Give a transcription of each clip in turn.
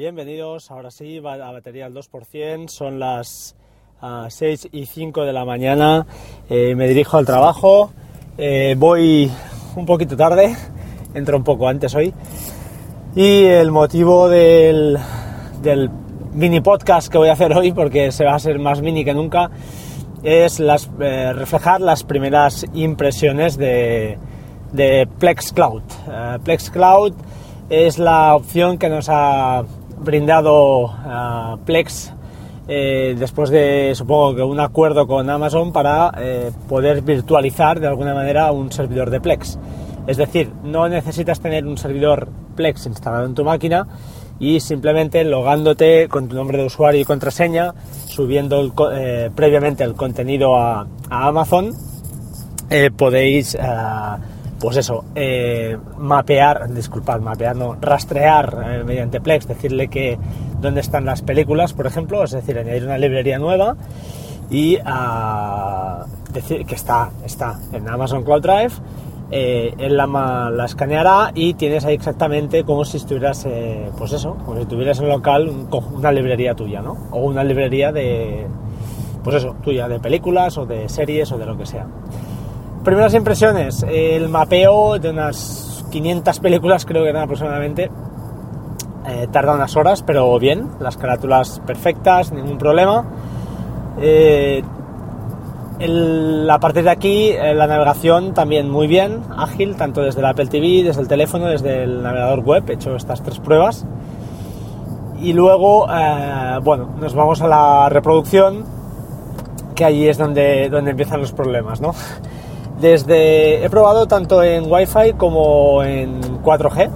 Bienvenidos, ahora sí, a batería al 2%, son las uh, 6 y 5 de la mañana, eh, me dirijo al trabajo, eh, voy un poquito tarde, entro un poco antes hoy, y el motivo del, del, mini podcast que voy a hacer hoy, porque se va a ser más mini que nunca, es eh, reflejar las primeras impresiones de, de Plex Cloud. Plex Cloud es la opción que nos ha brindado uh, Plex eh, después de, supongo que un acuerdo con Amazon para eh, poder virtualizar de alguna manera un servidor de Plex. Es decir, no necesitas tener un servidor Plex instalado en tu máquina y simplemente logándote con tu nombre de usuario y contraseña, subiendo eh, previamente el contenido a, a Amazon, podéis pues eso, eh, mapear, disculpad, mapear, no, rastrear eh, mediante Plex, decirle que dónde están las películas, por ejemplo, es decir, añadir una librería nueva y uh, decir que está, está en Amazon Cloud Drive, eh, él la, la, escaneará y tienes ahí exactamente como si estuvieras, eh, pues eso, como si tuvieras en local un, una librería tuya, ¿no? O una librería de, pues eso, tuya, de películas o de series o de lo que sea. Primeras impresiones, el mapeo de unas 500 películas creo que eran aproximadamente. Eh, tarda unas horas, pero bien, las carátulas perfectas, ningún problema. Eh, el, a partir de aquí, eh, la navegación también muy bien, ágil, tanto desde el Apple TV, desde el teléfono, desde el navegador web, he hecho estas tres pruebas. Y luego, eh, bueno, nos vamos a la reproducción, que allí es donde, donde empiezan los problemas, ¿no? Desde, he probado tanto en Wi-Fi como en 4G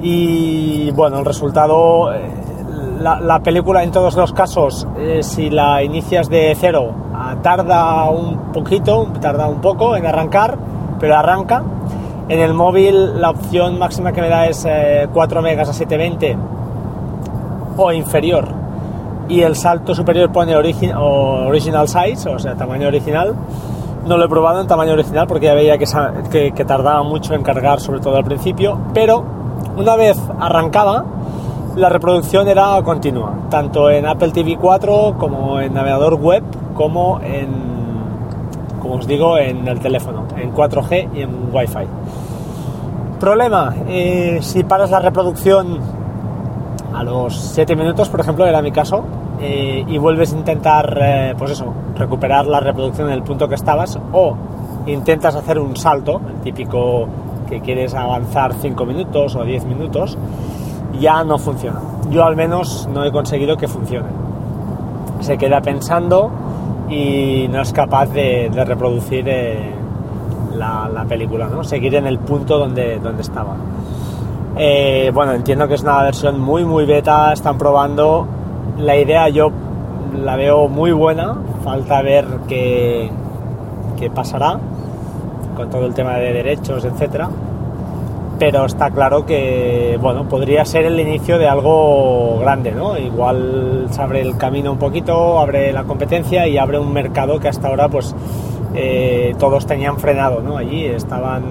y bueno, el resultado, eh, la, la película en todos los casos, eh, si la inicias de cero, tarda un poquito, tarda un poco en arrancar, pero arranca. En el móvil la opción máxima que me da es eh, 4 megas a 720 o inferior y el salto superior pone origi original size, o sea, tamaño original. No lo he probado en tamaño original porque ya veía que, que, tardaba mucho en cargar, sobre todo al principio, pero una vez arrancaba, la reproducción era continua, tanto en Apple TV 4 como en navegador web, como en, como os digo, en el teléfono, en 4G y en Wi-Fi. Problema, eh, si paras la reproducción a los 7 minutos, por ejemplo, era mi caso, eh, y vuelves a intentar, eh, pues eso, recuperar la reproducción en el punto que estabas o intentas hacer un salto, el típico que quieres avanzar 5 minutos o 10 minutos, ya no funciona. Yo al menos no he conseguido que funcione. Se queda pensando y no es capaz de, reproducir eh, la, la, película, ¿no? Seguir en el punto donde, donde estaba. Bueno, entiendo que es una versión muy, muy beta, están probando la idea yo la veo muy buena, falta ver qué, qué pasará con todo el tema de derechos, etcétera. Pero está claro que bueno, podría ser el inicio de algo grande, ¿no? Igual se abre el camino un poquito, abre la competencia y abre un mercado que hasta ahora pues eh, todos tenían frenado, ¿no? Allí estaban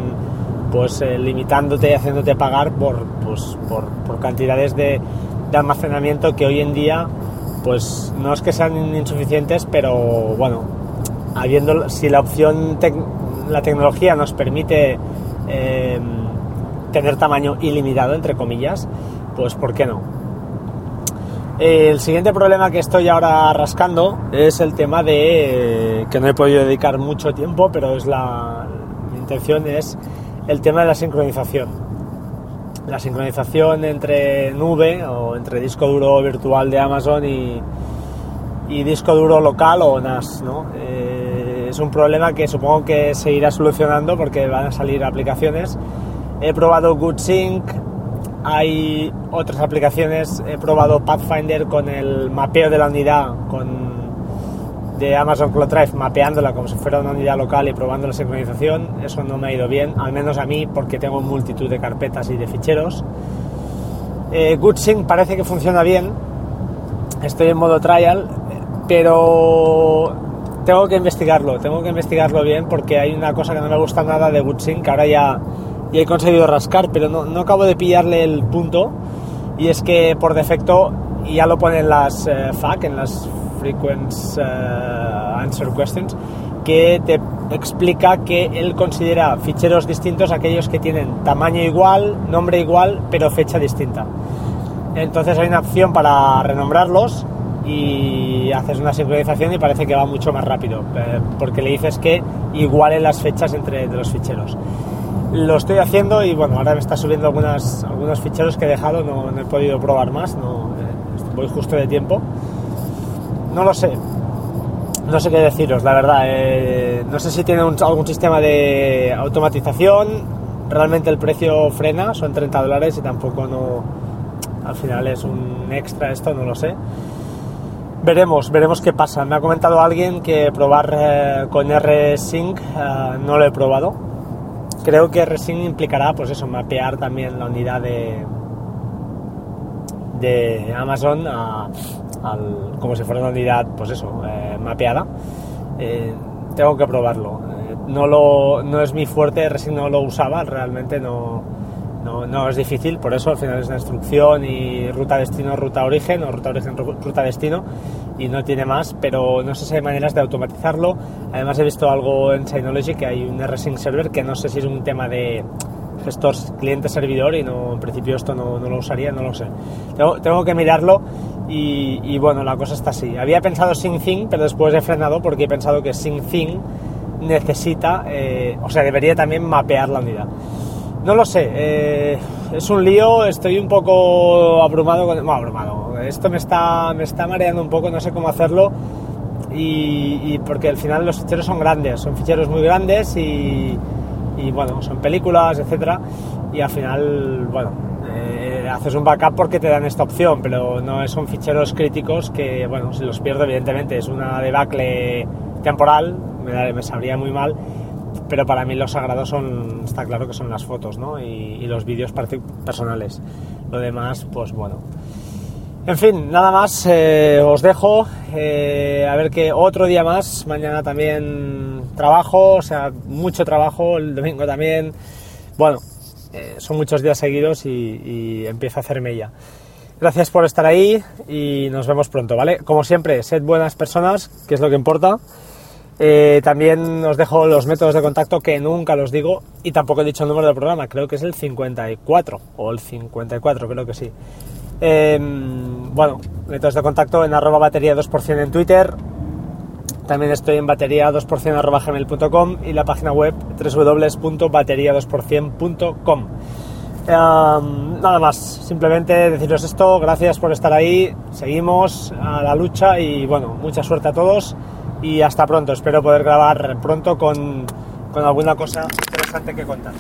pues eh, limitándote y haciéndote pagar por, pues, por, por cantidades de, de almacenamiento que hoy en día pues no es que sean insuficientes pero bueno habiendo si la opción la tecnología nos permite eh, tener tamaño ilimitado entre comillas pues por qué no el siguiente problema que estoy ahora rascando es el tema de eh, que no he podido dedicar mucho tiempo pero es la intención es el tema de la sincronización la sincronización entre nube o entre disco duro virtual de Amazon y, y disco duro local o NAS. ¿no? Eh, es un problema que supongo que se irá solucionando porque van a salir aplicaciones. He probado GoodSync, hay otras aplicaciones, he probado Pathfinder con el mapeo de la unidad con de Amazon Cloud Drive mapeándola como si fuera una unidad local y probando la sincronización, eso no me ha ido bien, al menos a mí porque tengo multitud de carpetas y de ficheros. Eh, GoodSync parece que funciona bien, estoy en modo trial, pero tengo que investigarlo, tengo que investigarlo bien porque hay una cosa que no me gusta nada de GoodSync, que ahora ya, ya he conseguido rascar, pero no, no acabo de pillarle el punto y es que por defecto, ya lo ponen las eh, en las Frequent eh, Answer Questions, que te explica que él considera ficheros distintos aquellos que tienen tamaño igual, nombre igual, pero fecha distinta. Entonces hay una opción para renombrarlos y haces una sincronización y parece que va mucho más rápido, eh, porque le dices que igualen las fechas entre los ficheros. Lo estoy haciendo y bueno, ahora me está subiendo algunas, algunos ficheros que he dejado, no, he podido probar más, no, eh, voy justo de tiempo. No lo sé, no sé qué deciros, la verdad. Eh, no sé si tiene algún sistema de automatización. Realmente el precio frena, son 30 dólares y tampoco no. Al final es un extra esto, no lo sé. Veremos, veremos qué pasa. Me ha comentado alguien que probar eh, con R-Sync eh, no lo he probado. Creo que R-Sync implicará, pues eso, mapear también la unidad de, de Amazon al, como si fuera una unidad, pues eso, eh, mapeada. tengo que probarlo. no, lo, no es mi fuerte, R-Sync no lo usaba, realmente no no, no, es difícil, por eso al final es una instrucción y ruta destino, ruta origen o ruta origen, ruta destino y no tiene más, pero no sé si hay maneras de automatizarlo. Además he visto algo en Synology que hay un rsync server que no sé si es un tema de gestor cliente-servidor y no, en principio esto no, no, lo usaría, no lo sé. Tengo, tengo que mirarlo y, y, bueno, la cosa está así. Había pensado SyncThing, pero después he frenado porque he pensado que SyncThing necesita, eh, o sea, debería también mapear la unidad. No lo sé, eh, es un lío, estoy un poco abrumado, con, no, abrumado, esto me está, me está mareando un poco, no sé cómo hacerlo y, porque al final los ficheros son grandes, son ficheros muy grandes y, bueno, son películas, etcétera y al final, bueno, eh, haces un backup porque te dan esta opción, pero no son ficheros críticos que, bueno, si los pierdo evidentemente es una debacle temporal, me, me sabría muy mal pero para mí los sagrados son, está claro que son las fotos, ¿no? Y, los vídeos personales. Lo demás, pues bueno. En fin, nada más, eh, os dejo. Eh, a ver que otro día más, mañana también trabajo, o sea, mucho trabajo, el domingo también. Bueno, eh, son muchos días seguidos y, empiezo a hacerme ya. Gracias por estar ahí y nos vemos pronto, ¿vale? Como siempre, sed buenas personas, que es lo que importa. Eh, también os dejo los métodos de contacto que nunca los digo y tampoco he dicho el número del programa, creo que es el 54 o el 54, creo que sí. Em, bueno, métodos de contacto en arroba batería 2% en Twitter. También estoy en batería 2% arroba gmail.com y la página web www.batería2%.com. Em, nada más, simplemente deciros esto, gracias por estar ahí, seguimos a la lucha y bueno, mucha suerte a todos y hasta pronto. Espero poder grabar pronto con alguna cosa interesante que contar.